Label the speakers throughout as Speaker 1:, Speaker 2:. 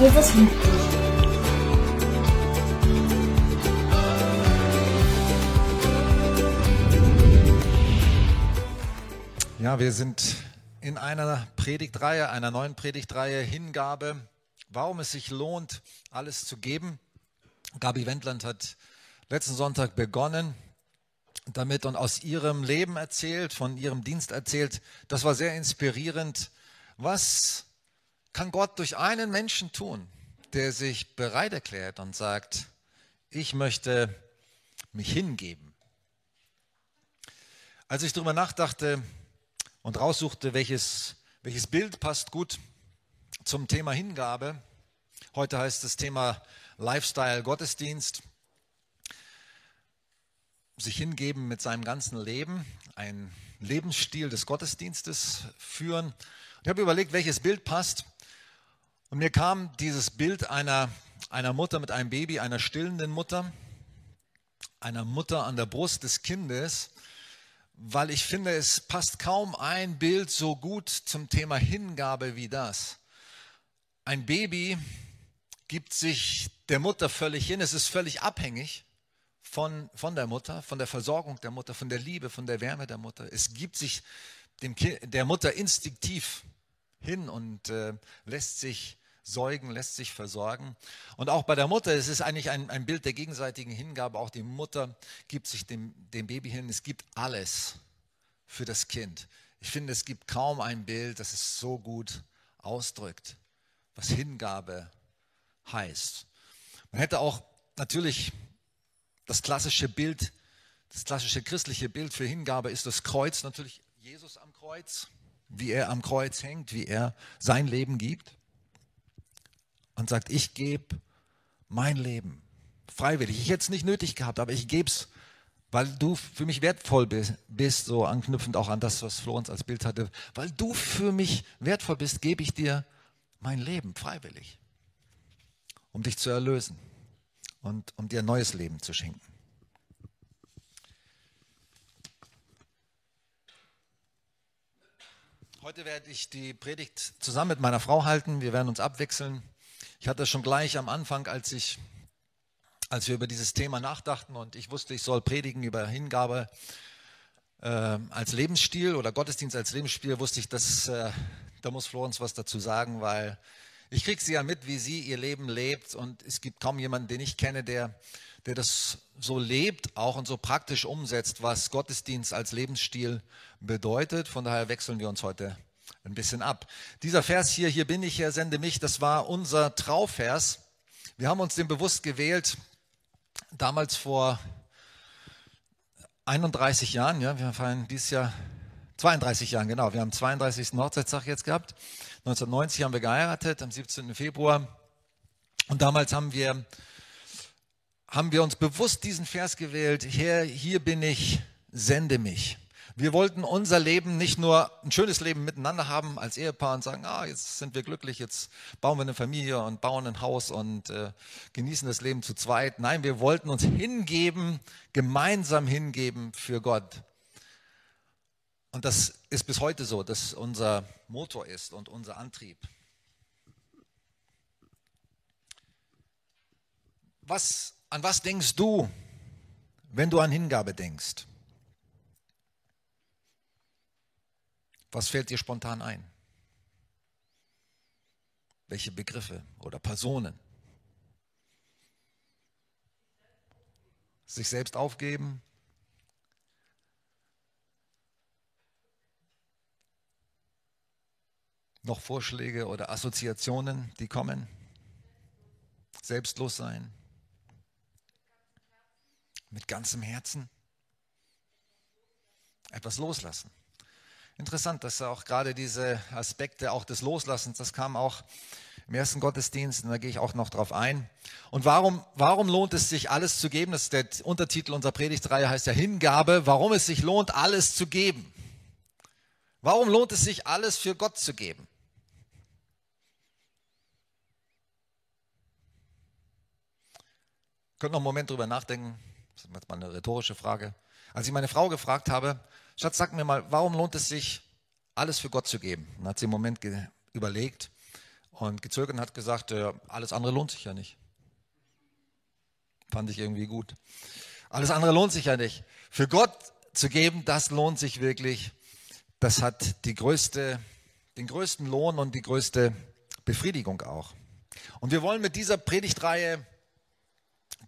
Speaker 1: Jesus liebt dich.
Speaker 2: Ja, wir sind in einer Predigtreihe, einer neuen Predigtreihe Hingabe, warum es sich lohnt, alles zu geben. Gabi Wendland hat letzten Sonntag begonnen damit und aus ihrem Leben erzählt, von ihrem Dienst erzählt. Das war sehr inspirierend. Was kann Gott durch einen Menschen tun, der sich bereit erklärt und sagt, ich möchte mich hingeben? Als ich darüber nachdachte und raussuchte, welches, welches Bild passt gut zum Thema Hingabe, heute heißt das Thema Lifestyle Gottesdienst, sich hingeben mit seinem ganzen Leben, einen Lebensstil des Gottesdienstes führen. Ich habe überlegt, welches Bild passt. Und mir kam dieses Bild einer, einer Mutter mit einem Baby, einer stillenden Mutter, einer Mutter an der Brust des Kindes, weil ich finde, es passt kaum ein Bild so gut zum Thema Hingabe wie das. Ein Baby gibt sich der Mutter völlig hin, es ist völlig abhängig von, von der Mutter, von der Versorgung der Mutter, von der Liebe, von der Wärme der Mutter. Es gibt sich dem der Mutter instinktiv hin und äh, lässt sich säugen, lässt sich versorgen. Und auch bei der Mutter, es ist eigentlich ein, ein Bild der gegenseitigen Hingabe. Auch die Mutter gibt sich dem, dem Baby hin. Es gibt alles für das Kind. Ich finde, es gibt kaum ein Bild, das es so gut ausdrückt, was Hingabe heißt. Man hätte auch natürlich das klassische Bild, das klassische christliche Bild für Hingabe ist das Kreuz, natürlich Jesus am Kreuz, wie er am Kreuz hängt, wie er sein Leben gibt und sagt, ich gebe mein Leben freiwillig. Ich hätte es nicht nötig gehabt, aber ich gebe es, weil du für mich wertvoll bist, so anknüpfend auch an das, was Florenz als Bild hatte, weil du für mich wertvoll bist, gebe ich dir mein Leben freiwillig, um dich zu erlösen und um dir ein neues Leben zu schenken. Heute werde ich die Predigt zusammen mit meiner Frau halten. Wir werden uns abwechseln. Ich hatte schon gleich am Anfang, als ich, als wir über dieses Thema nachdachten und ich wusste, ich soll predigen über Hingabe äh, als Lebensstil oder Gottesdienst als Lebensstil, wusste ich, dass äh, da muss Florenz was dazu sagen, weil ich kriege sie ja mit, wie sie ihr Leben lebt und es gibt kaum jemanden, den ich kenne, der, der das so lebt auch und so praktisch umsetzt, was Gottesdienst als Lebensstil bedeutet. Von daher wechseln wir uns heute ein bisschen ab. Dieser Vers hier, hier bin ich, Herr, sende mich, das war unser Trauvers. Wir haben uns den bewusst gewählt, damals vor 31 Jahren, ja, wir feiern dieses Jahr 32 Jahren, genau. Wir haben 32. Hochzeitstag jetzt gehabt. 1990 haben wir geheiratet, am 17. Februar. Und damals haben wir, haben wir uns bewusst diesen Vers gewählt. Herr, hier bin ich, sende mich. Wir wollten unser Leben nicht nur ein schönes Leben miteinander haben als Ehepaar und sagen, ah, jetzt sind wir glücklich, jetzt bauen wir eine Familie und bauen ein Haus und äh, genießen das Leben zu zweit. Nein, wir wollten uns hingeben, gemeinsam hingeben für Gott. Und das ist bis heute so, dass unser Motor ist und unser Antrieb. Was, an was denkst du, wenn du an Hingabe denkst? Was fällt dir spontan ein? Welche Begriffe oder Personen? Sich selbst aufgeben, noch Vorschläge oder Assoziationen, die kommen? Selbstlos sein? Mit ganzem Herzen? Etwas loslassen. Interessant, dass auch gerade diese Aspekte auch des Loslassens, das kam auch im ersten Gottesdienst, und da gehe ich auch noch drauf ein. Und warum, warum lohnt es sich, alles zu geben? Das ist der Untertitel unserer Predigtreihe, heißt ja Hingabe. Warum es sich lohnt, alles zu geben. Warum lohnt es sich, alles für Gott zu geben? Könnt noch einen Moment drüber nachdenken. Das ist jetzt mal eine rhetorische Frage. Als ich meine Frau gefragt habe, Schatz, sag mir mal, warum lohnt es sich, alles für Gott zu geben? Dann hat sie einen Moment überlegt und gezögert und hat gesagt, äh, alles andere lohnt sich ja nicht. Fand ich irgendwie gut. Alles andere lohnt sich ja nicht. Für Gott zu geben, das lohnt sich wirklich. Das hat die größte, den größten Lohn und die größte Befriedigung auch. Und wir wollen mit dieser Predigtreihe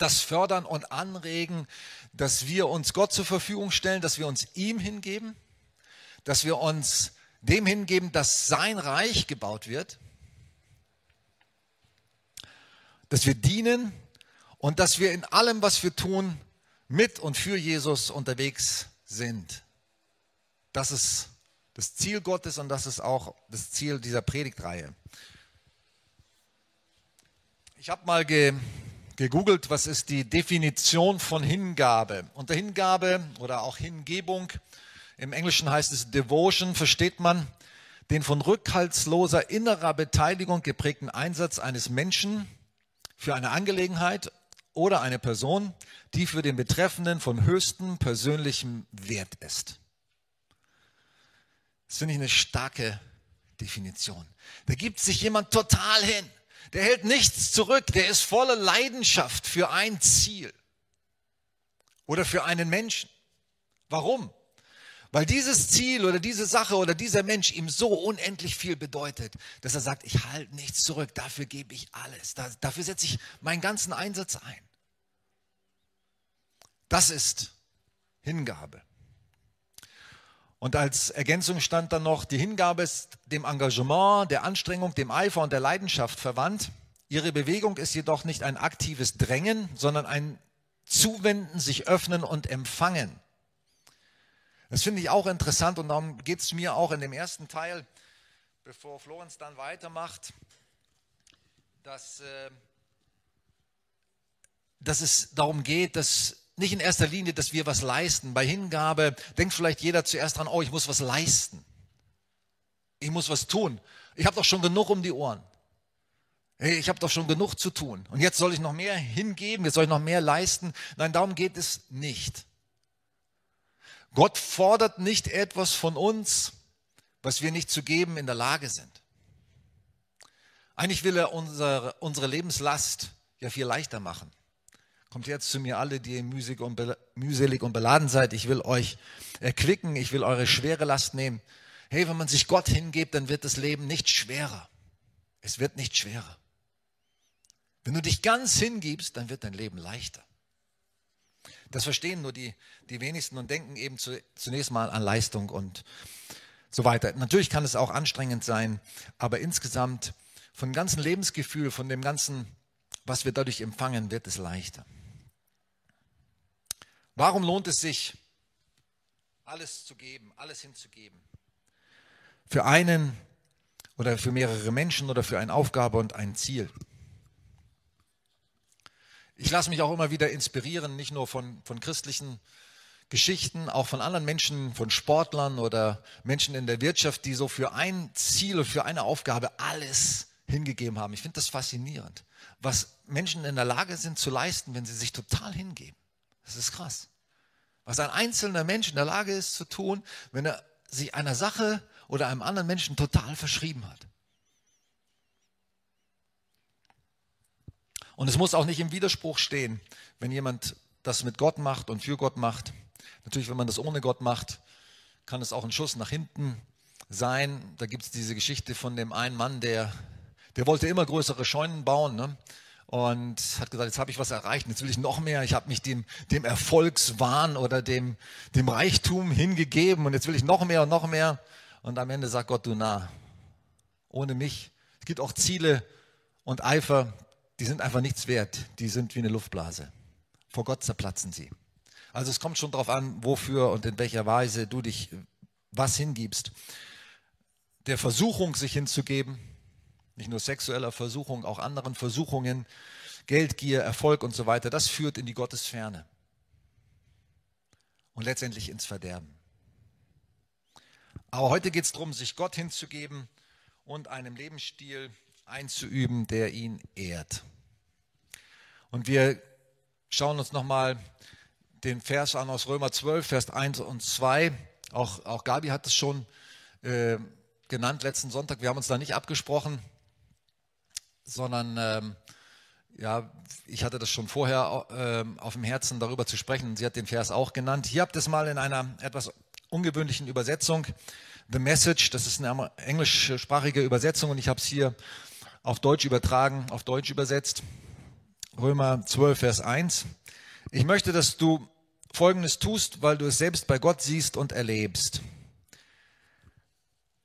Speaker 2: das fördern und anregen, dass wir uns Gott zur Verfügung stellen, dass wir uns ihm hingeben, dass wir uns dem hingeben, dass sein Reich gebaut wird, dass wir dienen und dass wir in allem, was wir tun, mit und für Jesus unterwegs sind. Das ist das Ziel Gottes und das ist auch das Ziel dieser Predigtreihe. Ich habe mal ge, gegoogelt, was ist die Definition von Hingabe. Unter Hingabe oder auch Hingebung, im Englischen heißt es Devotion, versteht man den von rückhaltsloser innerer Beteiligung geprägten Einsatz eines Menschen für eine Angelegenheit oder eine Person, die für den Betreffenden von höchstem persönlichem Wert ist. Das finde ich eine starke Definition. Da gibt sich jemand total hin. Der hält nichts zurück. Der ist voller Leidenschaft für ein Ziel oder für einen Menschen. Warum? Weil dieses Ziel oder diese Sache oder dieser Mensch ihm so unendlich viel bedeutet, dass er sagt, ich halte nichts zurück, dafür gebe ich alles, dafür setze ich meinen ganzen Einsatz ein. Das ist Hingabe. Und als Ergänzung stand dann noch, die Hingabe ist dem Engagement, der Anstrengung, dem Eifer und der Leidenschaft verwandt. Ihre Bewegung ist jedoch nicht ein aktives Drängen, sondern ein Zuwenden, sich öffnen und empfangen. Das finde ich auch interessant und darum geht es mir auch in dem ersten Teil, bevor Florenz dann weitermacht, dass, äh, dass es darum geht, dass nicht in erster Linie, dass wir was leisten. Bei Hingabe denkt vielleicht jeder zuerst dran, oh, ich muss was leisten. Ich muss was tun. Ich habe doch schon genug um die Ohren. Hey, ich habe doch schon genug zu tun. Und jetzt soll ich noch mehr hingeben, jetzt soll ich noch mehr leisten. Nein, darum geht es nicht. Gott fordert nicht etwas von uns, was wir nicht zu geben in der Lage sind. Eigentlich will er unsere, unsere Lebenslast ja viel leichter machen. Kommt jetzt zu mir alle, die mühselig und beladen seid. Ich will euch erquicken, ich will eure schwere Last nehmen. Hey, wenn man sich Gott hingibt, dann wird das Leben nicht schwerer. Es wird nicht schwerer. Wenn du dich ganz hingibst, dann wird dein Leben leichter. Das verstehen nur die, die wenigsten und denken eben zu, zunächst mal an Leistung und so weiter. Natürlich kann es auch anstrengend sein, aber insgesamt von dem ganzen Lebensgefühl, von dem ganzen, was wir dadurch empfangen, wird es leichter. Warum lohnt es sich, alles zu geben, alles hinzugeben? Für einen oder für mehrere Menschen oder für eine Aufgabe und ein Ziel. Ich lasse mich auch immer wieder inspirieren, nicht nur von, von christlichen Geschichten, auch von anderen Menschen, von Sportlern oder Menschen in der Wirtschaft, die so für ein Ziel, für eine Aufgabe alles hingegeben haben. Ich finde das faszinierend, was Menschen in der Lage sind zu leisten, wenn sie sich total hingeben. Das ist krass. Was ein einzelner Mensch in der Lage ist zu tun, wenn er sich einer Sache oder einem anderen Menschen total verschrieben hat. Und es muss auch nicht im Widerspruch stehen, wenn jemand das mit Gott macht und für Gott macht. Natürlich, wenn man das ohne Gott macht, kann es auch ein Schuss nach hinten sein. Da gibt es diese Geschichte von dem einen Mann, der, der wollte immer größere Scheunen bauen. Ne? Und hat gesagt, jetzt habe ich was erreicht, jetzt will ich noch mehr. Ich habe mich dem, dem Erfolgswahn oder dem, dem Reichtum hingegeben und jetzt will ich noch mehr und noch mehr. Und am Ende sagt Gott, du nah, ohne mich. Es gibt auch Ziele und Eifer, die sind einfach nichts wert. Die sind wie eine Luftblase. Vor Gott zerplatzen sie. Also es kommt schon darauf an, wofür und in welcher Weise du dich was hingibst. Der Versuchung, sich hinzugeben, nicht nur sexueller Versuchung, auch anderen Versuchungen, Geldgier, Erfolg und so weiter, das führt in die Gottesferne und letztendlich ins Verderben. Aber heute geht es darum, sich Gott hinzugeben und einem Lebensstil einzuüben, der ihn ehrt. Und wir schauen uns nochmal den Vers an aus Römer 12, Vers 1 und 2. Auch, auch Gabi hat es schon äh, genannt letzten Sonntag. Wir haben uns da nicht abgesprochen. Sondern ähm, ja, ich hatte das schon vorher äh, auf dem Herzen, darüber zu sprechen. Sie hat den Vers auch genannt. Hier habt ihr es mal in einer etwas ungewöhnlichen Übersetzung. The Message, das ist eine englischsprachige Übersetzung und ich habe es hier auf Deutsch übertragen, auf Deutsch übersetzt. Römer 12, Vers 1. Ich möchte, dass du Folgendes tust, weil du es selbst bei Gott siehst und erlebst.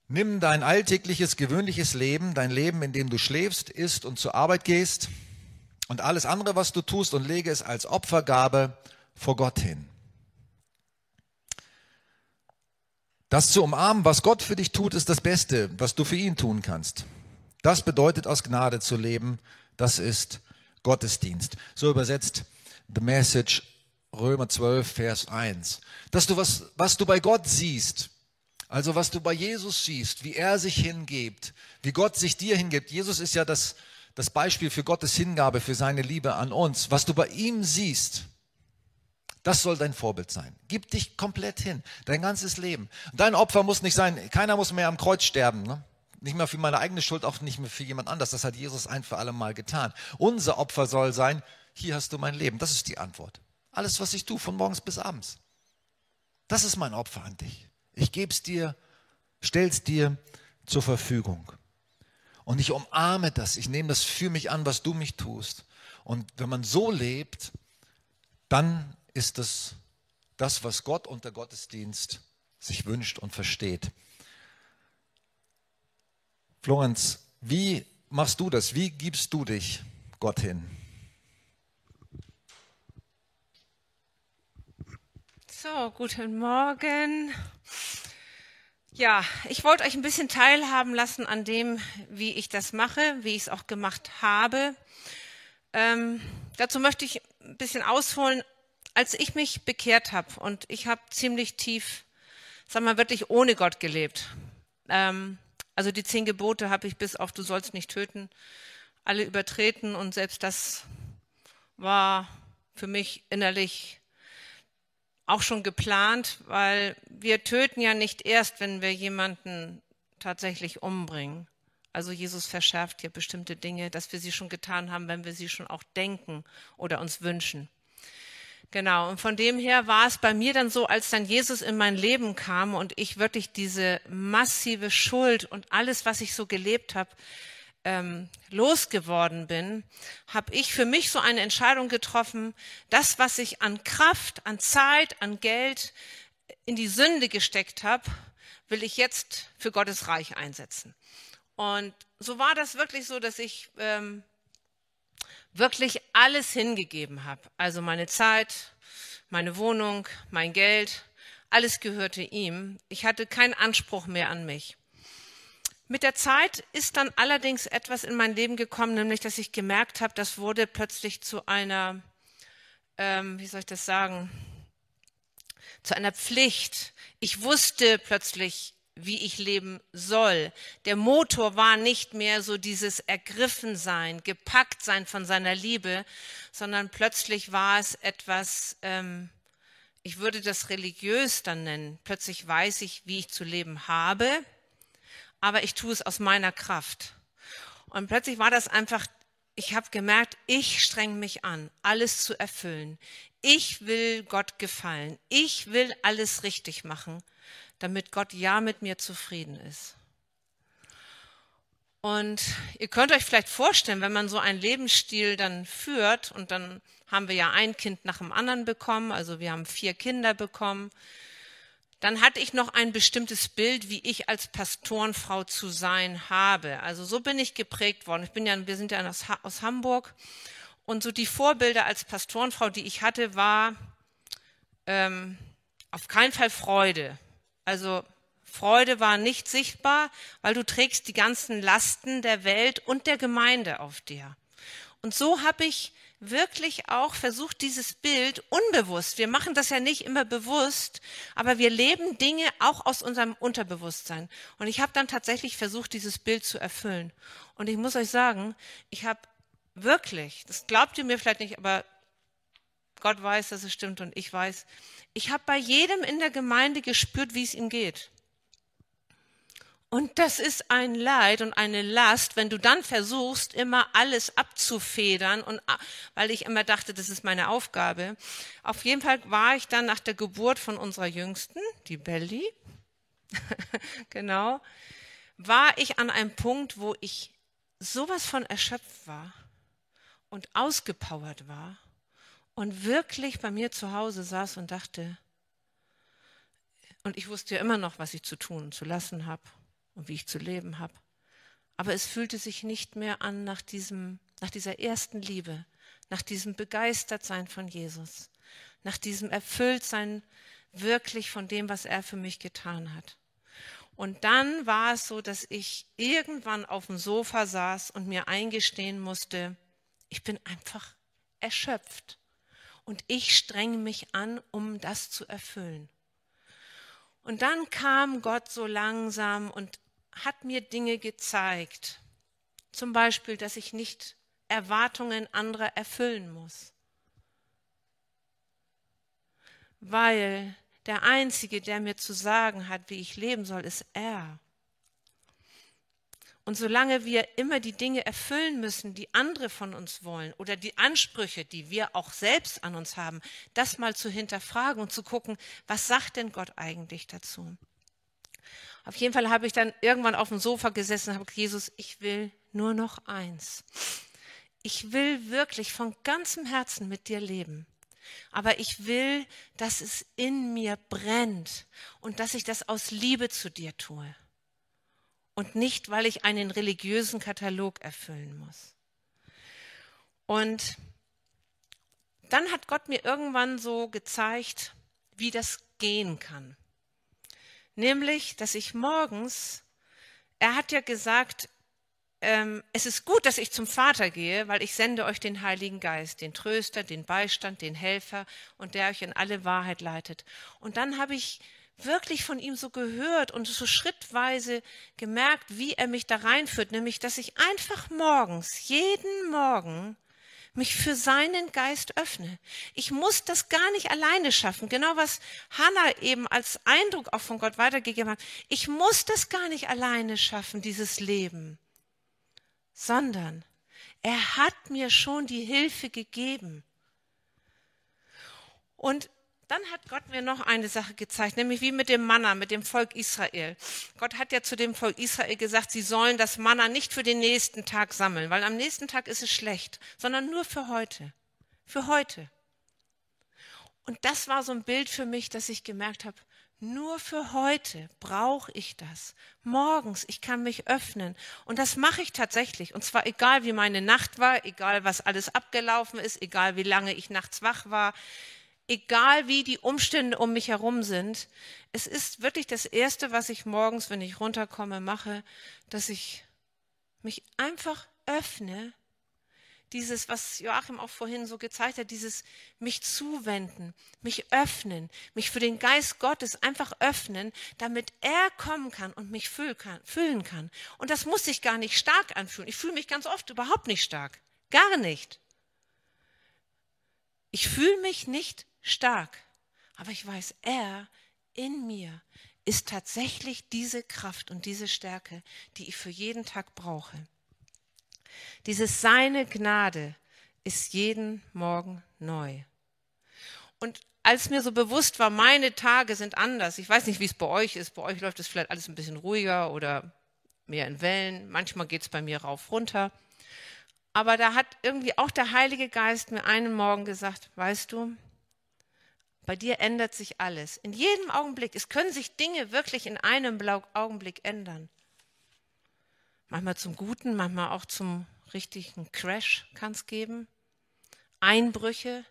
Speaker 2: Nimm dein alltägliches, gewöhnliches Leben, dein Leben, in dem du schläfst, isst und zur Arbeit gehst und alles andere, was du tust, und lege es als Opfergabe vor Gott hin. Das zu umarmen, was Gott für dich tut, ist das Beste, was du für ihn tun kannst. Das bedeutet aus Gnade zu leben. Das ist Gottesdienst. So übersetzt The Message Römer 12, Vers 1. Dass du was, was du bei Gott siehst, also was du bei Jesus siehst, wie er sich hingibt, wie Gott sich dir hingibt. Jesus ist ja das, das Beispiel für Gottes Hingabe, für seine Liebe an uns. Was du bei ihm siehst, das soll dein Vorbild sein. Gib dich komplett hin, dein ganzes Leben. Dein Opfer muss nicht sein, keiner muss mehr am Kreuz sterben. Ne? Nicht mehr für meine eigene Schuld, auch nicht mehr für jemand anders. Das hat Jesus ein für alle Mal getan. Unser Opfer soll sein, hier hast du mein Leben. Das ist die Antwort. Alles, was ich tue, von morgens bis abends. Das ist mein Opfer an dich. Ich gebe es dir, stell's dir zur Verfügung. Und ich umarme das. Ich nehme das für mich an, was du mich tust. Und wenn man so lebt, dann ist das das, was Gott unter Gottesdienst sich wünscht und versteht. Florenz, wie machst du das? Wie gibst du dich Gott hin?
Speaker 1: So, guten Morgen. Ja, ich wollte euch ein bisschen teilhaben lassen an dem, wie ich das mache, wie ich es auch gemacht habe. Ähm, dazu möchte ich ein bisschen ausholen. Als ich mich bekehrt habe und ich habe ziemlich tief, sag mal, wirklich ohne Gott gelebt. Ähm, also die zehn Gebote habe ich bis auf du sollst nicht töten, alle übertreten und selbst das war für mich innerlich auch schon geplant, weil wir töten ja nicht erst, wenn wir jemanden tatsächlich umbringen. Also Jesus verschärft ja bestimmte Dinge, dass wir sie schon getan haben, wenn wir sie schon auch denken oder uns wünschen. Genau, und von dem her war es bei mir dann so, als dann Jesus in mein Leben kam und ich wirklich diese massive Schuld und alles, was ich so gelebt habe, ähm, losgeworden bin, habe ich für mich so eine Entscheidung getroffen, das, was ich an Kraft, an Zeit, an Geld in die Sünde gesteckt habe, will ich jetzt für Gottes Reich einsetzen. Und so war das wirklich so, dass ich ähm, wirklich alles hingegeben habe. Also meine Zeit, meine Wohnung, mein Geld, alles gehörte ihm. Ich hatte keinen Anspruch mehr an mich. Mit der Zeit ist dann allerdings etwas in mein Leben gekommen, nämlich dass ich gemerkt habe, das wurde plötzlich zu einer, ähm, wie soll ich das sagen, zu einer Pflicht. Ich wusste plötzlich, wie ich leben soll. Der Motor war nicht mehr so dieses Ergriffensein, gepackt sein von seiner Liebe, sondern plötzlich war es etwas, ähm, ich würde das religiös dann nennen. Plötzlich weiß ich, wie ich zu leben habe, aber ich tue es aus meiner Kraft. Und plötzlich war das einfach, ich habe gemerkt, ich streng mich an, alles zu erfüllen. Ich will Gott gefallen. Ich will alles richtig machen damit Gott ja mit mir zufrieden ist. Und ihr könnt euch vielleicht vorstellen, wenn man so einen Lebensstil dann führt, und dann haben wir ja ein Kind nach dem anderen bekommen, also wir haben vier Kinder bekommen, dann hatte ich noch ein bestimmtes Bild, wie ich als Pastorenfrau zu sein habe. Also so bin ich geprägt worden. Ich bin ja, wir sind ja aus, aus Hamburg. Und so die Vorbilder als Pastorenfrau, die ich hatte, war ähm, auf keinen Fall Freude. Also Freude war nicht sichtbar, weil du trägst die ganzen Lasten der Welt und der Gemeinde auf dir. Und so habe ich wirklich auch versucht, dieses Bild unbewusst, wir machen das ja nicht immer bewusst, aber wir leben Dinge auch aus unserem Unterbewusstsein. Und ich habe dann tatsächlich versucht, dieses Bild zu erfüllen. Und ich muss euch sagen, ich habe wirklich, das glaubt ihr mir vielleicht nicht, aber Gott weiß, dass es stimmt und ich weiß, ich habe bei jedem in der Gemeinde gespürt, wie es ihm geht. Und das ist ein Leid und eine Last, wenn du dann versuchst, immer alles abzufedern und weil ich immer dachte, das ist meine Aufgabe. Auf jeden Fall war ich dann nach der Geburt von unserer Jüngsten, die Belly, genau, war ich an einem Punkt, wo ich sowas von erschöpft war und ausgepowert war und wirklich bei mir zu Hause saß und dachte, und ich wusste ja immer noch, was ich zu tun und zu lassen habe und wie ich zu leben habe. Aber es fühlte sich nicht mehr an nach diesem, nach dieser ersten Liebe, nach diesem Begeistertsein von Jesus, nach diesem Erfülltsein wirklich von dem, was er für mich getan hat. Und dann war es so, dass ich irgendwann auf dem Sofa saß und mir eingestehen musste, ich bin einfach erschöpft. Und ich strenge mich an, um das zu erfüllen. Und dann kam Gott so langsam und hat mir Dinge gezeigt. Zum Beispiel, dass ich nicht Erwartungen anderer erfüllen muss. Weil der Einzige, der mir zu sagen hat, wie ich leben soll, ist er. Und solange wir immer die Dinge erfüllen müssen, die andere von uns wollen oder die Ansprüche, die wir auch selbst an uns haben, das mal zu hinterfragen und zu gucken, was sagt denn Gott eigentlich dazu? Auf jeden Fall habe ich dann irgendwann auf dem Sofa gesessen und habe gesagt, Jesus, ich will nur noch eins. Ich will wirklich von ganzem Herzen mit dir leben. Aber ich will, dass es in mir brennt und dass ich das aus Liebe zu dir tue. Und nicht, weil ich einen religiösen Katalog erfüllen muss. Und dann hat Gott mir irgendwann so gezeigt, wie das gehen kann. Nämlich, dass ich morgens, er hat ja gesagt, ähm, es ist gut, dass ich zum Vater gehe, weil ich sende euch den Heiligen Geist, den Tröster, den Beistand, den Helfer und der euch in alle Wahrheit leitet. Und dann habe ich wirklich von ihm so gehört und so schrittweise gemerkt, wie er mich da reinführt, nämlich, dass ich einfach morgens, jeden Morgen mich für seinen Geist öffne. Ich muss das gar nicht alleine schaffen. Genau was Hannah eben als Eindruck auch von Gott weitergegeben hat. Ich muss das gar nicht alleine schaffen, dieses Leben, sondern er hat mir schon die Hilfe gegeben. Und dann hat Gott mir noch eine Sache gezeigt, nämlich wie mit dem Manna, mit dem Volk Israel. Gott hat ja zu dem Volk Israel gesagt, sie sollen das Manna nicht für den nächsten Tag sammeln, weil am nächsten Tag ist es schlecht, sondern nur für heute. Für heute. Und das war so ein Bild für mich, dass ich gemerkt habe, nur für heute brauche ich das. Morgens, ich kann mich öffnen. Und das mache ich tatsächlich. Und zwar egal, wie meine Nacht war, egal, was alles abgelaufen ist, egal, wie lange ich nachts wach war egal wie die Umstände um mich herum sind. Es ist wirklich das Erste, was ich morgens, wenn ich runterkomme, mache, dass ich mich einfach öffne. Dieses, was Joachim auch vorhin so gezeigt hat, dieses mich zuwenden, mich öffnen, mich für den Geist Gottes einfach öffnen, damit er kommen kann und mich füllen kann. Und das muss sich gar nicht stark anfühlen. Ich fühle mich ganz oft überhaupt nicht stark. Gar nicht. Ich fühle mich nicht stark. Aber ich weiß, er in mir ist tatsächlich diese Kraft und diese Stärke, die ich für jeden Tag brauche. Dieses seine Gnade ist jeden Morgen neu. Und als mir so bewusst war, meine Tage sind anders. Ich weiß nicht, wie es bei euch ist. Bei euch läuft es vielleicht alles ein bisschen ruhiger oder mehr in Wellen. Manchmal geht es bei mir rauf runter. Aber da hat irgendwie auch der Heilige Geist mir einen Morgen gesagt, weißt du, bei dir ändert sich alles. In jedem Augenblick. Es können sich Dinge wirklich in einem Augenblick ändern. Manchmal zum Guten, manchmal auch zum richtigen Crash kann es geben. Einbrüche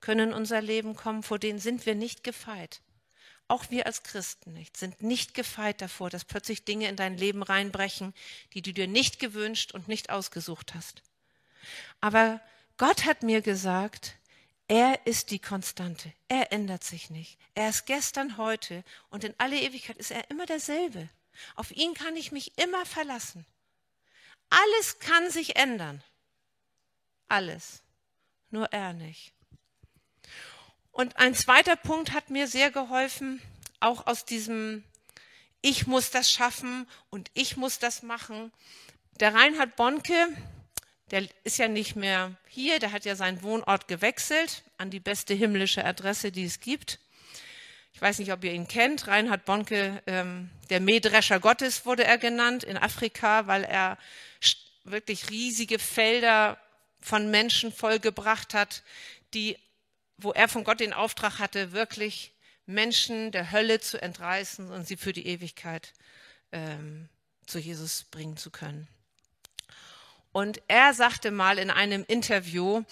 Speaker 1: können in unser Leben kommen, vor denen sind wir nicht gefeit. Auch wir als Christen nicht, sind nicht gefeit davor, dass plötzlich Dinge in dein Leben reinbrechen, die du dir nicht gewünscht und nicht ausgesucht hast. Aber Gott hat mir gesagt, er ist die Konstante. Er ändert sich nicht. Er ist gestern, heute und in alle Ewigkeit ist er immer derselbe. Auf ihn kann ich mich immer verlassen. Alles kann sich ändern. Alles. Nur er nicht. Und ein zweiter Punkt hat mir sehr geholfen, auch aus diesem ich muss das schaffen und ich muss das machen. Der Reinhard Bonke, der ist ja nicht mehr hier, der hat ja seinen Wohnort gewechselt an die beste himmlische Adresse, die es gibt. Ich weiß nicht, ob ihr ihn kennt. Reinhard Bonke, ähm, der Mähdrescher Gottes wurde er genannt in Afrika, weil er wirklich riesige Felder von Menschen vollgebracht hat, die, wo er von Gott den Auftrag hatte, wirklich Menschen der Hölle zu entreißen und sie für die Ewigkeit ähm, zu Jesus bringen zu können. Und er sagte mal in einem Interview,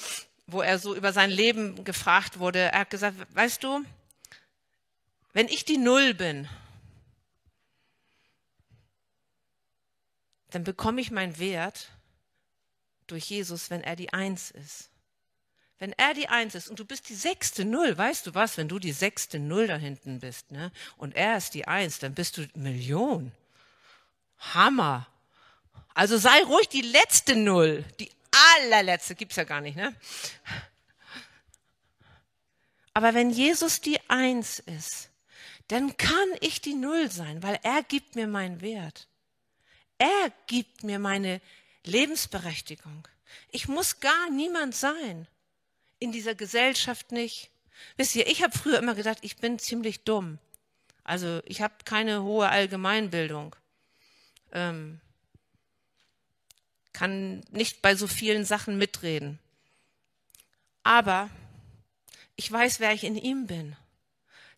Speaker 1: wo er so über sein Leben gefragt wurde, er hat gesagt, weißt du, wenn ich die Null bin, dann bekomme ich meinen Wert durch Jesus, wenn er die Eins ist. Wenn er die Eins ist und du bist die sechste Null, weißt du was, wenn du die sechste Null da hinten bist, ne? Und er ist die Eins, dann bist du Million. Hammer. Also sei ruhig die letzte Null, die allerletzte, gibt's ja gar nicht, ne? Aber wenn Jesus die Eins ist, dann kann ich die Null sein, weil er gibt mir meinen Wert. Er gibt mir meine Lebensberechtigung. Ich muss gar niemand sein. In dieser Gesellschaft nicht. Wisst ihr, ich habe früher immer gedacht, ich bin ziemlich dumm. Also ich habe keine hohe Allgemeinbildung. Ähm, kann nicht bei so vielen Sachen mitreden. Aber ich weiß, wer ich in ihm bin.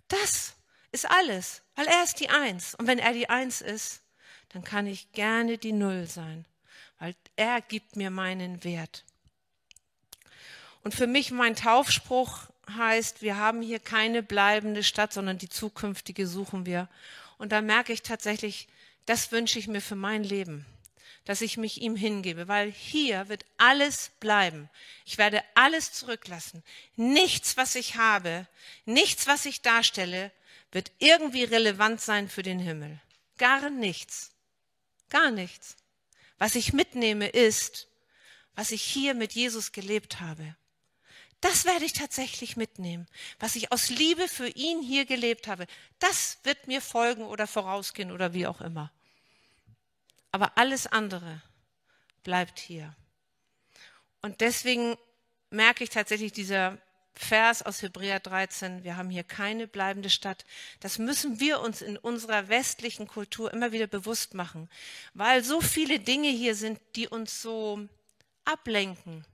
Speaker 1: Das ist alles, weil er ist die Eins. Und wenn er die Eins ist, dann kann ich gerne die Null sein, weil er gibt mir meinen Wert. Und für mich mein Taufspruch heißt, wir haben hier keine bleibende Stadt, sondern die zukünftige suchen wir. Und da merke ich tatsächlich, das wünsche ich mir für mein Leben dass ich mich ihm hingebe, weil hier wird alles bleiben. Ich werde alles zurücklassen. Nichts, was ich habe, nichts, was ich darstelle, wird irgendwie relevant sein für den Himmel. Gar nichts. Gar nichts. Was ich mitnehme ist, was ich hier mit Jesus gelebt habe. Das werde ich tatsächlich mitnehmen. Was ich aus Liebe für ihn hier gelebt habe, das wird mir folgen oder vorausgehen oder wie auch immer. Aber alles andere bleibt hier. Und deswegen merke ich tatsächlich dieser Vers aus Hebräer 13, wir haben hier keine bleibende Stadt. Das müssen wir uns in unserer westlichen Kultur immer wieder bewusst machen, weil so viele Dinge hier sind, die uns so ablenken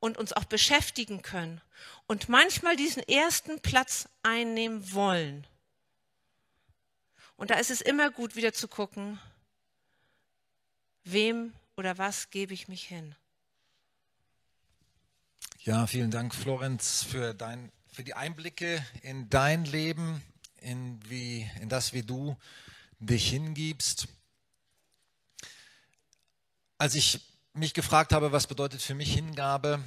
Speaker 1: und uns auch beschäftigen können und manchmal diesen ersten Platz einnehmen wollen. Und da ist es immer gut, wieder zu gucken, wem oder was gebe ich mich hin?
Speaker 2: Ja, vielen Dank, Florenz, für, dein, für die Einblicke in dein Leben, in, wie, in das, wie du dich hingibst. Als ich mich gefragt habe, was bedeutet für mich Hingabe,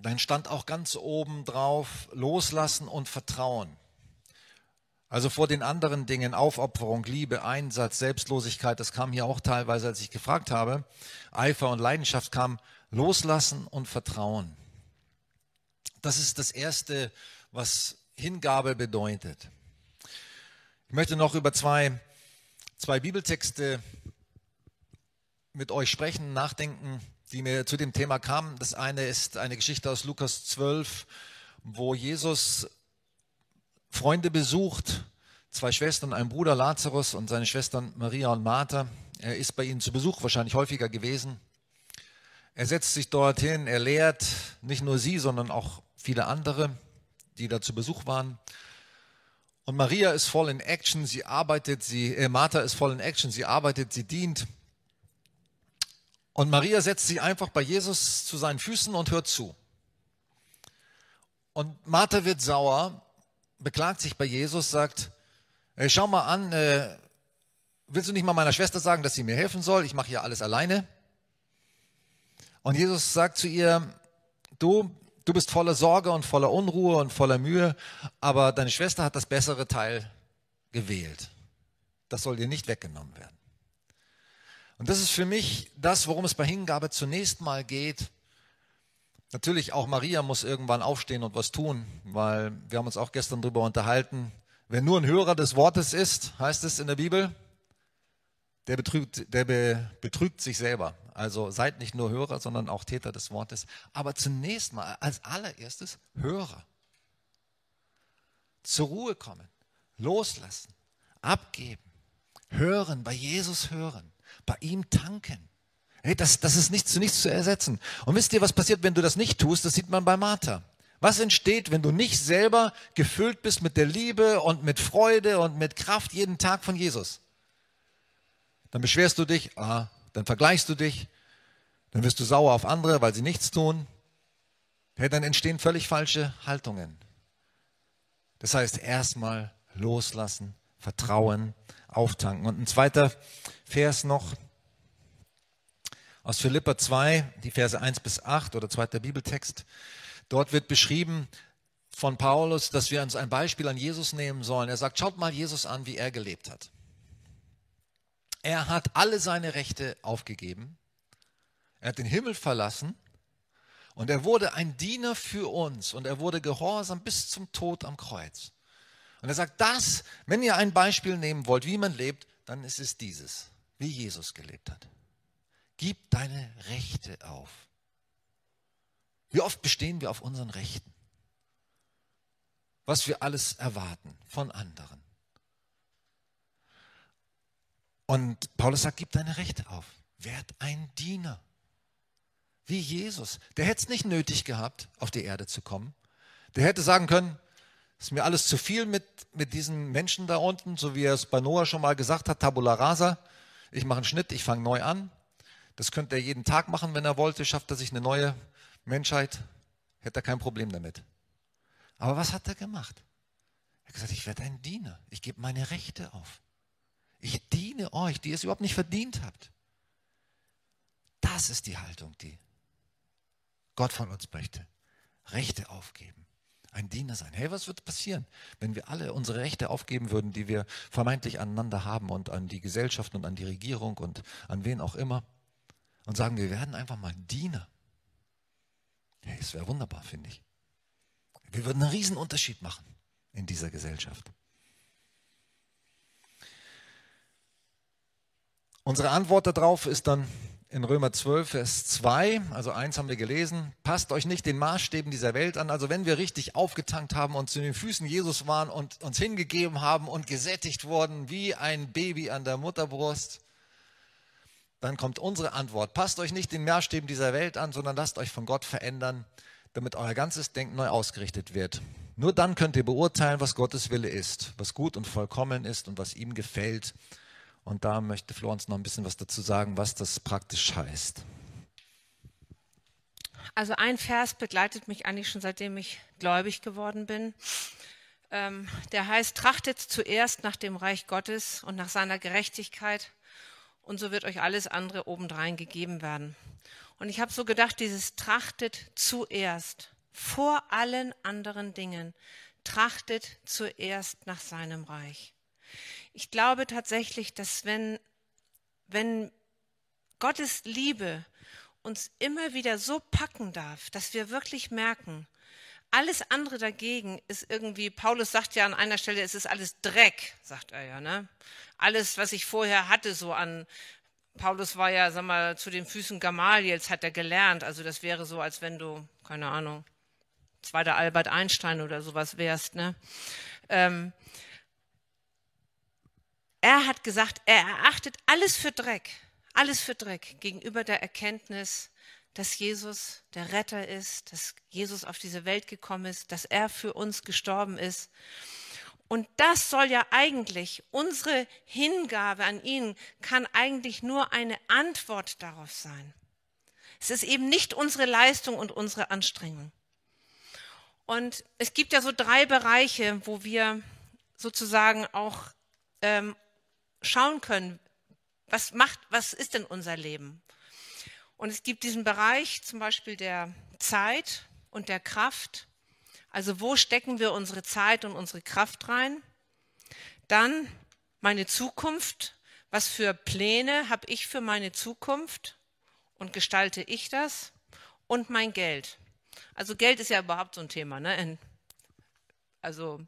Speaker 2: dann stand auch ganz oben drauf, loslassen und vertrauen. Also vor den anderen Dingen, Aufopferung, Liebe, Einsatz, Selbstlosigkeit, das kam hier auch teilweise, als ich gefragt habe. Eifer und Leidenschaft kam Loslassen und Vertrauen. Das ist das Erste, was Hingabe bedeutet. Ich möchte noch über zwei, zwei Bibeltexte mit euch sprechen, nachdenken, die mir zu dem Thema kamen. Das eine ist eine Geschichte aus Lukas 12, wo Jesus Freunde besucht, zwei Schwestern, ein Bruder Lazarus und seine Schwestern Maria und Martha. Er ist bei ihnen zu Besuch, wahrscheinlich häufiger gewesen. Er setzt sich dorthin, er lehrt nicht nur sie, sondern auch viele andere, die da zu Besuch waren. Und Maria ist voll in Action, sie arbeitet, sie, äh, Martha ist voll in Action, sie arbeitet, sie dient. Und Maria setzt sich einfach bei Jesus zu seinen Füßen und hört zu. Und Martha wird sauer beklagt sich bei Jesus, sagt, hey, schau mal an, äh, willst du nicht mal meiner Schwester sagen, dass sie mir helfen soll? Ich mache hier alles alleine. Und Jesus sagt zu ihr, du, du bist voller Sorge und voller Unruhe und voller Mühe, aber deine Schwester hat das bessere Teil gewählt. Das soll dir nicht weggenommen werden. Und das ist für mich das, worum es bei Hingabe zunächst mal geht, Natürlich, auch Maria muss irgendwann aufstehen und was tun, weil wir haben uns auch gestern darüber unterhalten, Wer nur ein Hörer des Wortes ist, heißt es in der Bibel, der betrügt, der be, betrügt sich selber. Also seid nicht nur Hörer, sondern auch Täter des Wortes. Aber zunächst mal, als allererstes Hörer. Zur Ruhe kommen, loslassen, abgeben, hören, bei Jesus hören, bei ihm tanken. Hey, das, das ist nichts zu nichts zu ersetzen. Und wisst ihr, was passiert, wenn du das nicht tust? Das sieht man bei Martha. Was entsteht, wenn du nicht selber gefüllt bist mit der Liebe und mit Freude und mit Kraft jeden Tag von Jesus? Dann beschwerst du dich, ah, dann vergleichst du dich, dann wirst du sauer auf andere, weil sie nichts tun. Hey, dann entstehen völlig falsche Haltungen. Das heißt, erstmal loslassen, vertrauen, auftanken. Und ein zweiter Vers noch aus Philippa 2, die Verse 1 bis 8 oder zweiter Bibeltext. Dort wird beschrieben von Paulus, dass wir uns ein Beispiel an Jesus nehmen sollen. Er sagt, schaut mal Jesus an, wie er gelebt hat. Er hat alle seine Rechte aufgegeben. Er hat den Himmel verlassen und er wurde ein Diener für uns und er wurde gehorsam bis zum Tod am Kreuz. Und er sagt, das, wenn ihr ein Beispiel nehmen wollt, wie man lebt, dann ist es dieses, wie Jesus gelebt hat. Gib deine Rechte auf. Wie oft bestehen wir auf unseren Rechten? Was wir alles erwarten von anderen. Und Paulus sagt, gib deine Rechte auf. Werd ein Diener. Wie Jesus. Der hätte es nicht nötig gehabt, auf die Erde zu kommen. Der hätte sagen können, ist mir alles zu viel mit, mit diesen Menschen da unten, so wie er es bei Noah schon mal gesagt hat, tabula rasa. Ich mache einen Schnitt, ich fange neu an. Das könnte er jeden Tag machen, wenn er wollte. Schafft er sich eine neue Menschheit, hätte er kein Problem damit. Aber was hat er gemacht? Er hat gesagt, ich werde ein Diener. Ich gebe meine Rechte auf. Ich diene euch, die ihr es überhaupt nicht verdient habt. Das ist die Haltung, die Gott von uns möchte. Rechte aufgeben. Ein Diener sein. Hey, was wird passieren, wenn wir alle unsere Rechte aufgeben würden, die wir vermeintlich aneinander haben und an die Gesellschaft und an die Regierung und an wen auch immer und sagen, wir werden einfach mal Diener. Hey, es wäre wunderbar, finde ich. Wir würden einen riesen Unterschied machen in dieser Gesellschaft. Unsere Antwort darauf ist dann in Römer 12, Vers 2, also eins haben wir gelesen, passt euch nicht den Maßstäben dieser Welt an. Also wenn wir richtig aufgetankt haben und zu den Füßen Jesus waren und uns hingegeben haben und gesättigt wurden wie ein Baby an der Mutterbrust, dann kommt unsere Antwort. Passt euch nicht den Maßstäben dieser Welt an, sondern lasst euch von Gott verändern, damit euer ganzes Denken neu ausgerichtet wird. Nur dann könnt ihr beurteilen, was Gottes Wille ist, was gut und vollkommen ist und was ihm gefällt und da möchte Florenz noch ein bisschen was dazu sagen, was das praktisch heißt.
Speaker 1: Also ein Vers begleitet mich eigentlich schon seitdem ich gläubig geworden bin. Ähm, der heißt, trachtet zuerst nach dem Reich Gottes und nach seiner Gerechtigkeit und so wird euch alles andere obendrein gegeben werden. Und ich habe so gedacht, dieses trachtet zuerst vor allen anderen Dingen, trachtet zuerst nach seinem Reich. Ich glaube tatsächlich, dass wenn, wenn Gottes Liebe uns immer wieder so packen darf, dass wir wirklich merken, alles andere dagegen ist irgendwie, Paulus sagt ja an einer Stelle, es ist alles Dreck, sagt er ja, ne? Alles, was ich vorher hatte, so an, Paulus war ja, sag mal, zu den Füßen Gamaliels hat er gelernt, also das wäre so, als wenn du, keine Ahnung, zweiter Albert Einstein oder sowas wärst, ne? Ähm, er hat gesagt, er erachtet alles für Dreck, alles für Dreck gegenüber der Erkenntnis, dass Jesus der Retter ist, dass Jesus auf diese Welt gekommen ist, dass er für uns gestorben ist. Und das soll ja eigentlich, unsere Hingabe an ihn kann eigentlich nur eine Antwort darauf sein. Es ist eben nicht unsere Leistung und unsere Anstrengung. Und es gibt ja so drei Bereiche, wo wir sozusagen auch ähm, schauen können, was macht, was ist denn unser Leben? Und es gibt diesen Bereich zum Beispiel der Zeit und der Kraft. Also wo stecken wir unsere Zeit und unsere Kraft rein? Dann meine Zukunft. Was für Pläne habe ich für meine Zukunft und gestalte ich das? Und mein Geld. Also Geld ist ja überhaupt so ein Thema. Ne? Also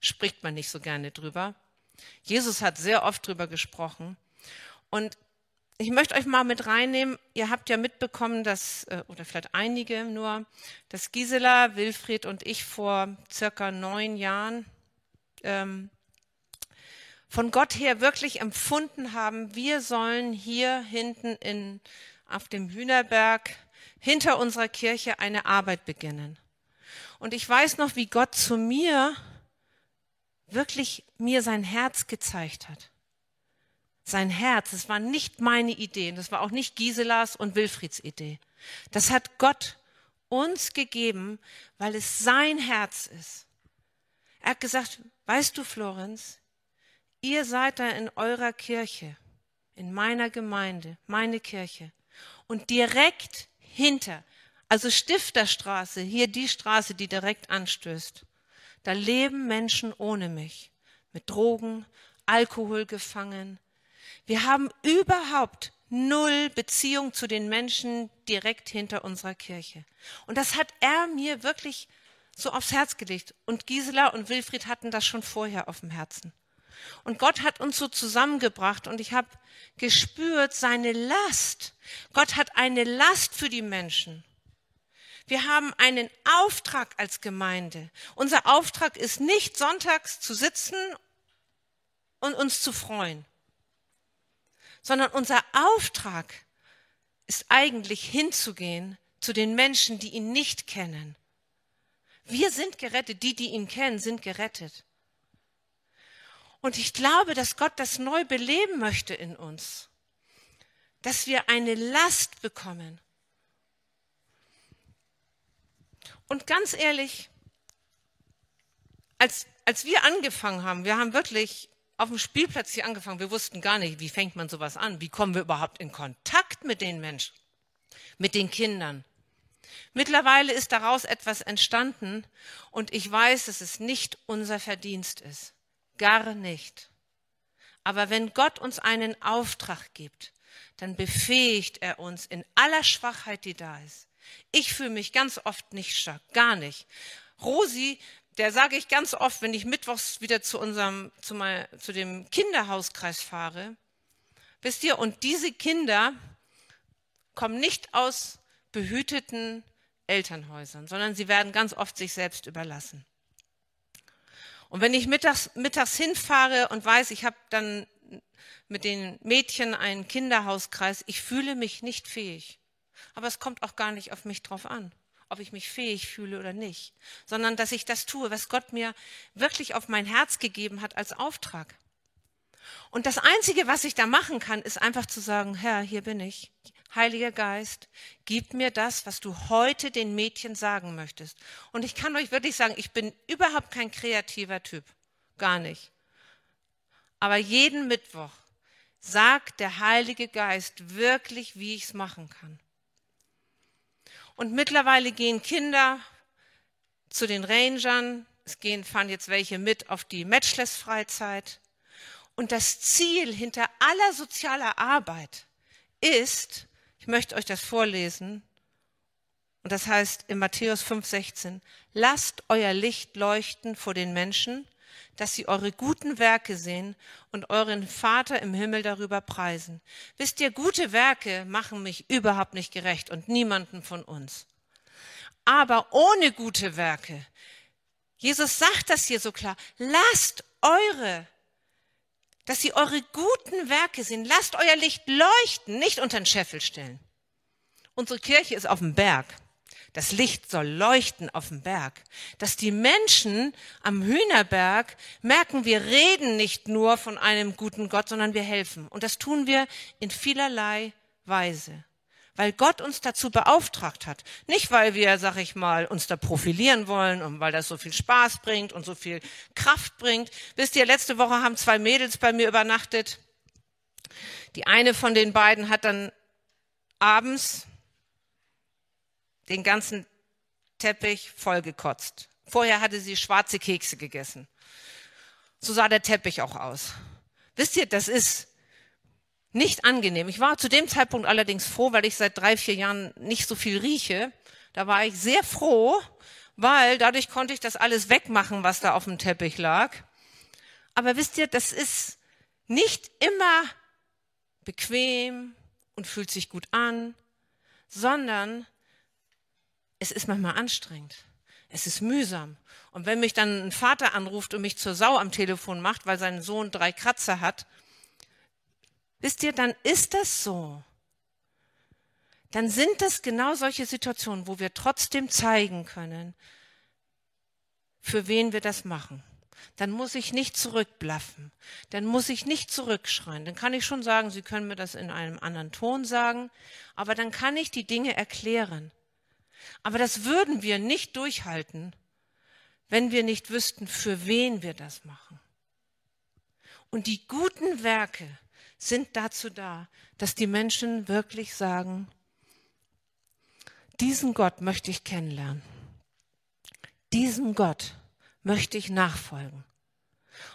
Speaker 1: spricht man nicht so gerne drüber. Jesus hat sehr oft drüber gesprochen. Und ich möchte euch mal mit reinnehmen. Ihr habt ja mitbekommen, dass, äh, oder vielleicht einige nur, dass Gisela, Wilfried und ich vor circa neun Jahren ähm, von Gott her wirklich empfunden haben, wir sollen hier hinten in, auf dem Hühnerberg hinter unserer Kirche eine Arbeit beginnen. Und ich weiß noch, wie Gott zu mir wirklich mir sein Herz gezeigt hat sein Herz. Es war nicht meine Idee, das war auch nicht Giselas und Wilfrieds Idee. Das hat Gott uns gegeben, weil es sein Herz ist. Er hat gesagt, weißt du, Florenz, ihr seid da in eurer Kirche, in meiner Gemeinde, meine Kirche. Und direkt hinter, also Stifterstraße, hier die Straße, die direkt anstößt, da leben Menschen ohne mich, mit Drogen, Alkohol gefangen, wir haben überhaupt null Beziehung zu den Menschen direkt hinter unserer Kirche. Und das hat er mir wirklich so aufs Herz gelegt. Und Gisela und Wilfried hatten das schon vorher auf dem Herzen. Und Gott hat uns so zusammengebracht und ich habe gespürt seine Last. Gott hat eine Last für die Menschen. Wir haben einen Auftrag als Gemeinde. Unser Auftrag ist nicht sonntags zu sitzen und uns zu freuen sondern unser Auftrag ist eigentlich hinzugehen zu den Menschen, die ihn nicht kennen. Wir sind gerettet, die, die ihn kennen, sind gerettet. Und ich glaube, dass Gott das neu beleben möchte in uns, dass wir eine Last bekommen. Und ganz ehrlich, als, als wir angefangen haben, wir haben wirklich auf dem Spielplatz hier angefangen. Wir wussten gar nicht, wie fängt man sowas an? Wie kommen wir überhaupt in Kontakt mit den Menschen, mit den Kindern? Mittlerweile ist daraus etwas entstanden und ich weiß, dass es nicht unser Verdienst ist. Gar nicht. Aber wenn Gott uns einen Auftrag gibt, dann befähigt er uns in aller Schwachheit, die da ist. Ich fühle mich ganz oft nicht stark, gar nicht. Rosi der sage ich ganz oft, wenn ich mittwochs wieder zu unserem, zu, mein, zu dem Kinderhauskreis fahre. Wisst ihr, und diese Kinder kommen nicht aus behüteten Elternhäusern, sondern sie werden ganz oft sich selbst überlassen. Und wenn ich mittags, mittags hinfahre und weiß, ich habe dann mit den Mädchen einen Kinderhauskreis, ich fühle mich nicht fähig. Aber es kommt auch gar nicht auf mich drauf an ob ich mich fähig fühle oder nicht, sondern dass ich das tue, was Gott mir wirklich auf mein Herz gegeben hat als Auftrag. Und das Einzige, was ich da machen kann, ist einfach zu sagen, Herr, hier bin ich. Heiliger Geist, gib mir das, was du heute den Mädchen sagen möchtest. Und ich kann euch wirklich sagen, ich bin überhaupt kein kreativer Typ. Gar nicht. Aber jeden Mittwoch sagt der Heilige Geist wirklich, wie ich es machen kann. Und mittlerweile gehen Kinder zu den Rangern. Es gehen, fahren jetzt welche mit auf die Matchless-Freizeit. Und das Ziel hinter aller sozialer Arbeit ist, ich möchte euch das vorlesen, und das heißt in Matthäus 5,16, lasst euer Licht leuchten vor den Menschen, dass sie eure guten Werke sehen und euren Vater im Himmel darüber preisen. Wisst ihr, gute Werke machen mich überhaupt nicht gerecht und niemanden von uns. Aber ohne gute Werke, Jesus sagt das hier so klar, lasst eure, dass sie eure guten Werke sehen, lasst euer Licht leuchten, nicht unter den Scheffel stellen. Unsere Kirche ist auf dem Berg. Das Licht soll leuchten auf dem Berg, dass die Menschen am Hühnerberg merken, wir reden nicht nur von einem guten Gott, sondern wir helfen. Und das tun wir in vielerlei Weise, weil Gott uns dazu beauftragt hat. Nicht, weil wir, sag ich mal, uns da profilieren wollen und weil das so viel Spaß bringt und so viel Kraft bringt. Wisst ihr, letzte Woche haben zwei Mädels bei mir übernachtet. Die eine von den beiden hat dann abends den ganzen Teppich vollgekotzt. Vorher hatte sie schwarze Kekse gegessen. So sah der Teppich auch aus. Wisst ihr, das ist nicht angenehm. Ich war zu dem Zeitpunkt allerdings froh, weil ich seit drei, vier Jahren nicht so viel rieche. Da war ich sehr froh, weil dadurch konnte ich das alles wegmachen, was da auf dem Teppich lag. Aber wisst ihr, das ist nicht immer bequem und fühlt sich gut an, sondern es ist manchmal anstrengend. Es ist mühsam. Und wenn mich dann ein Vater anruft und mich zur Sau am Telefon macht, weil sein Sohn drei Kratzer hat, wisst ihr, dann ist das so. Dann sind das genau solche Situationen, wo wir trotzdem zeigen können, für wen wir das machen. Dann muss ich nicht zurückblaffen. Dann muss ich nicht zurückschreien. Dann kann ich schon sagen, Sie können mir das in einem anderen Ton sagen, aber dann kann ich die Dinge erklären. Aber das würden wir nicht durchhalten, wenn wir nicht wüssten, für wen wir das machen. Und die guten Werke sind dazu da, dass die Menschen wirklich sagen, diesen Gott möchte ich kennenlernen. Diesem Gott möchte ich nachfolgen.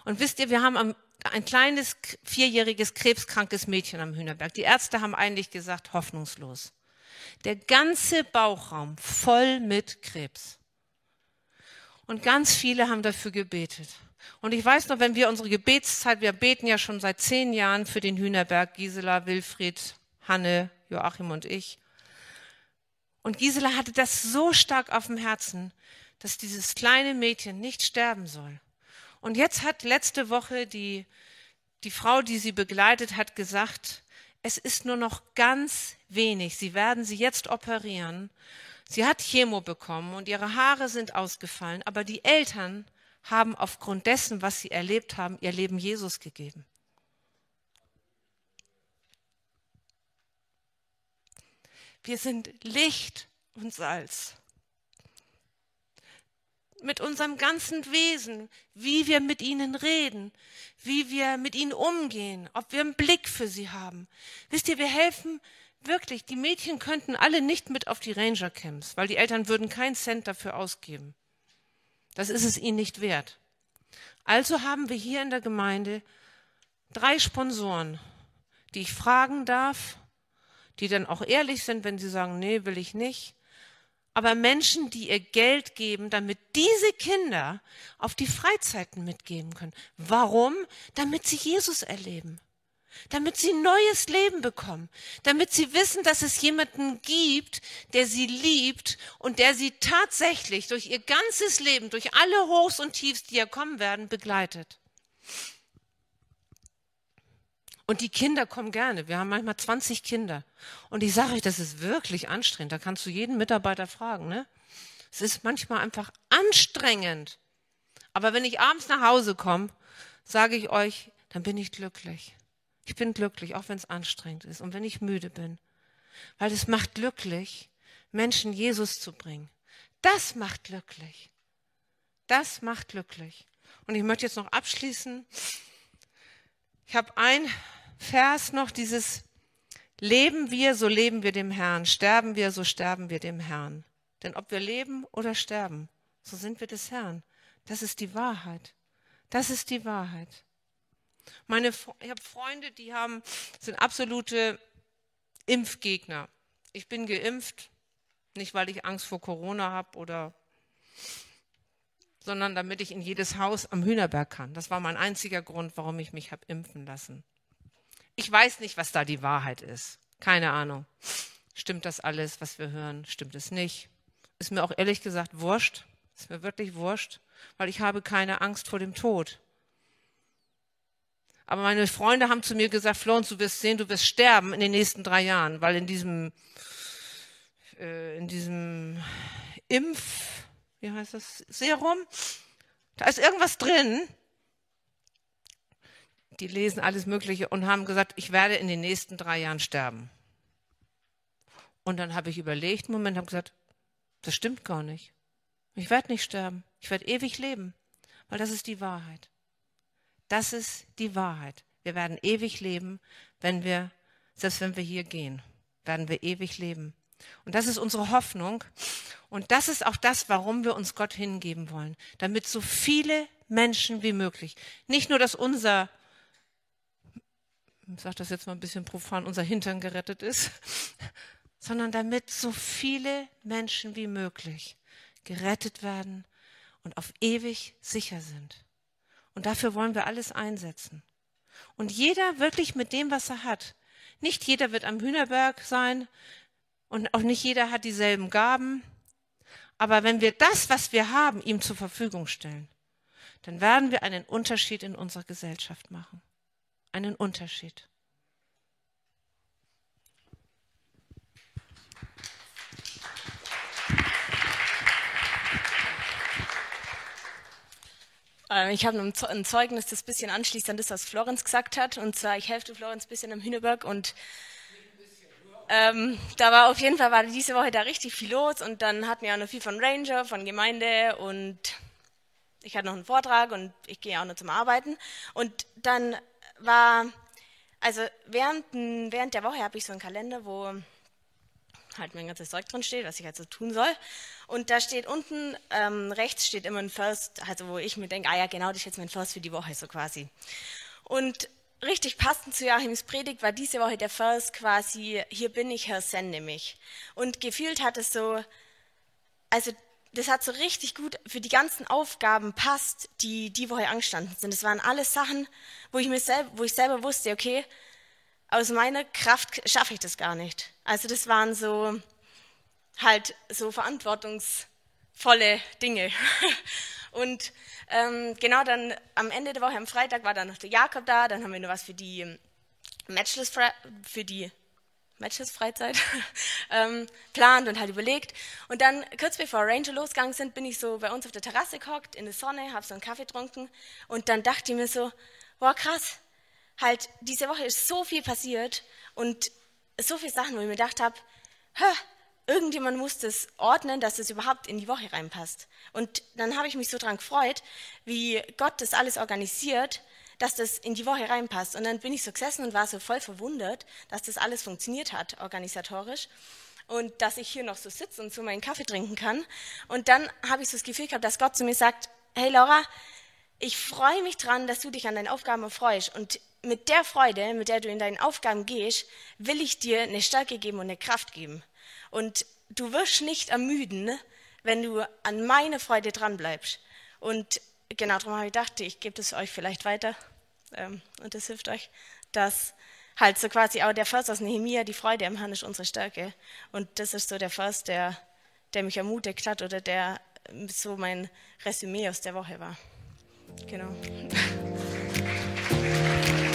Speaker 1: Und wisst ihr, wir haben ein kleines vierjähriges krebskrankes Mädchen am Hühnerberg. Die Ärzte haben eigentlich gesagt, hoffnungslos. Der ganze Bauchraum voll mit Krebs. Und ganz viele haben dafür gebetet. Und ich weiß noch, wenn wir unsere Gebetszeit, wir beten ja schon seit zehn Jahren für den Hühnerberg, Gisela, Wilfried, Hanne, Joachim und ich. Und Gisela hatte das so stark auf dem Herzen, dass dieses kleine Mädchen nicht sterben soll. Und jetzt hat letzte Woche die, die Frau, die sie begleitet hat, gesagt, es ist nur noch ganz wenig. Sie werden sie jetzt operieren. Sie hat Chemo bekommen und ihre Haare sind ausgefallen, aber die Eltern haben aufgrund dessen, was sie erlebt haben, ihr Leben Jesus gegeben. Wir sind Licht und Salz mit unserem ganzen Wesen, wie wir mit ihnen reden, wie wir mit ihnen umgehen, ob wir einen Blick für sie haben. Wisst ihr, wir helfen wirklich. Die Mädchen könnten alle nicht mit auf die Ranger Camps, weil die Eltern würden keinen Cent dafür ausgeben. Das ist es ihnen nicht wert. Also haben wir hier in der Gemeinde drei Sponsoren, die ich fragen darf, die dann auch ehrlich sind, wenn sie sagen, nee, will ich nicht aber Menschen, die ihr Geld geben, damit diese Kinder auf die Freizeiten mitgeben können. Warum? Damit sie Jesus erleben. Damit sie neues Leben bekommen. Damit sie wissen, dass es jemanden gibt, der sie liebt und der sie tatsächlich durch ihr ganzes Leben, durch alle Hochs und Tiefs, die ja kommen werden, begleitet. Und die Kinder kommen gerne. Wir haben manchmal 20 Kinder. Und ich sage euch, das ist wirklich anstrengend. Da kannst du jeden Mitarbeiter fragen. Ne? Es ist manchmal einfach anstrengend. Aber wenn ich abends nach Hause komme, sage ich euch, dann bin ich glücklich. Ich bin glücklich, auch wenn es anstrengend ist und wenn ich müde bin. Weil es macht glücklich, Menschen Jesus zu bringen. Das macht glücklich. Das macht glücklich. Und ich möchte jetzt noch abschließen. Ich habe ein Vers noch dieses Leben wir, so leben wir dem Herrn, sterben wir, so sterben wir dem Herrn. Denn ob wir leben oder sterben, so sind wir des Herrn. Das ist die Wahrheit. Das ist die Wahrheit. Meine, ich habe Freunde, die haben, sind absolute Impfgegner. Ich bin geimpft, nicht weil ich Angst vor Corona habe oder, sondern damit ich in jedes Haus am Hühnerberg kann. Das war mein einziger Grund, warum ich mich habe impfen lassen. Ich weiß nicht, was da die Wahrheit ist. Keine Ahnung. Stimmt das alles, was wir hören? Stimmt es nicht? Ist mir auch ehrlich gesagt wurscht. Ist mir wirklich wurscht, weil ich habe keine Angst vor dem Tod. Aber meine Freunde haben zu mir gesagt, Florence, du wirst sehen, du wirst sterben in den nächsten drei Jahren, weil in diesem, äh, in diesem Impf, wie heißt das, Serum, da ist irgendwas drin, die lesen alles Mögliche und haben gesagt, ich werde in den nächsten drei Jahren sterben. Und dann habe ich überlegt, einen Moment, habe gesagt, das stimmt gar nicht. Ich werde nicht sterben. Ich werde ewig leben, weil das ist die Wahrheit. Das ist die Wahrheit. Wir werden ewig leben, wenn wir, selbst wenn wir hier gehen, werden wir ewig leben. Und das ist unsere Hoffnung. Und das ist auch das, warum wir uns Gott hingeben wollen. Damit so viele Menschen wie möglich, nicht nur, dass unser ich sage das jetzt mal ein bisschen profan, unser Hintern gerettet ist, sondern damit so viele Menschen wie möglich gerettet werden und auf ewig sicher sind. Und dafür wollen wir alles einsetzen. Und jeder wirklich mit dem, was er hat. Nicht jeder wird am Hühnerberg sein und auch nicht jeder hat dieselben Gaben. Aber wenn wir das, was wir haben, ihm zur Verfügung stellen, dann werden wir einen Unterschied in unserer Gesellschaft machen. Einen Unterschied.
Speaker 3: Äh, ich habe ein Zeugnis, das ein bisschen anschließt an das, was Florenz gesagt hat. Und zwar, ich helfe Florenz ein bisschen am Hühnerberg und ähm, da war auf jeden Fall war diese Woche da richtig viel los und dann hatten wir auch noch viel von Ranger, von Gemeinde und ich hatte noch einen Vortrag und ich gehe auch noch zum Arbeiten. Und dann war, also während, während der Woche habe ich so einen Kalender, wo halt mein ganzes Zeug drin steht, was ich also tun soll. Und da steht unten ähm, rechts steht immer ein First, also wo ich mir denke, ah ja, genau, das ist jetzt mein First für die Woche so quasi. Und richtig passend zu Joachims Predigt war diese Woche der Vers quasi, hier bin ich, Herr, sende mich. Und gefühlt hat es so, also das hat so richtig gut für die ganzen Aufgaben passt, die die Woche angestanden sind. Das waren alles Sachen, wo ich mir selber, wo ich selber wusste, okay, aus meiner Kraft schaffe ich das gar nicht. Also das waren so halt so verantwortungsvolle Dinge. Und ähm, genau dann am Ende der Woche, am Freitag, war dann noch der Jakob da. Dann haben wir noch was für die Matchless, für die Matches-Freizeit ähm, plant und halt überlegt. Und dann, kurz bevor Ranger losgegangen sind, bin ich so bei uns auf der Terrasse gehockt, in der Sonne, habe so einen Kaffee getrunken und dann dachte ich mir so, boah krass, halt diese Woche ist so viel passiert und so viele Sachen, wo ich mir gedacht habe, irgendjemand muss das ordnen, dass es überhaupt in die Woche reinpasst. Und dann habe ich mich so dran gefreut, wie Gott das alles organisiert, dass das in die Woche reinpasst. Und dann bin ich so gesessen und war so voll verwundert, dass das alles funktioniert hat, organisatorisch. Und dass ich hier noch so sitze und so meinen Kaffee trinken kann. Und dann habe ich so das Gefühl gehabt, dass Gott zu mir sagt, hey Laura, ich freue mich dran, dass du dich an deinen Aufgaben freust. Und mit der Freude, mit der du in deinen Aufgaben gehst, will ich dir eine Stärke geben und eine Kraft geben. Und du wirst nicht ermüden, wenn du an meine Freude dranbleibst. Und genau darum habe ich gedacht, ich gebe das euch vielleicht weiter ähm, und das hilft euch, dass halt so quasi auch der Vers aus Nehemiah, die Freude am Herrn ist unsere Stärke. Und das ist so der Vers, der, der mich ermutigt hat oder der so mein Resümee aus der Woche war. Genau.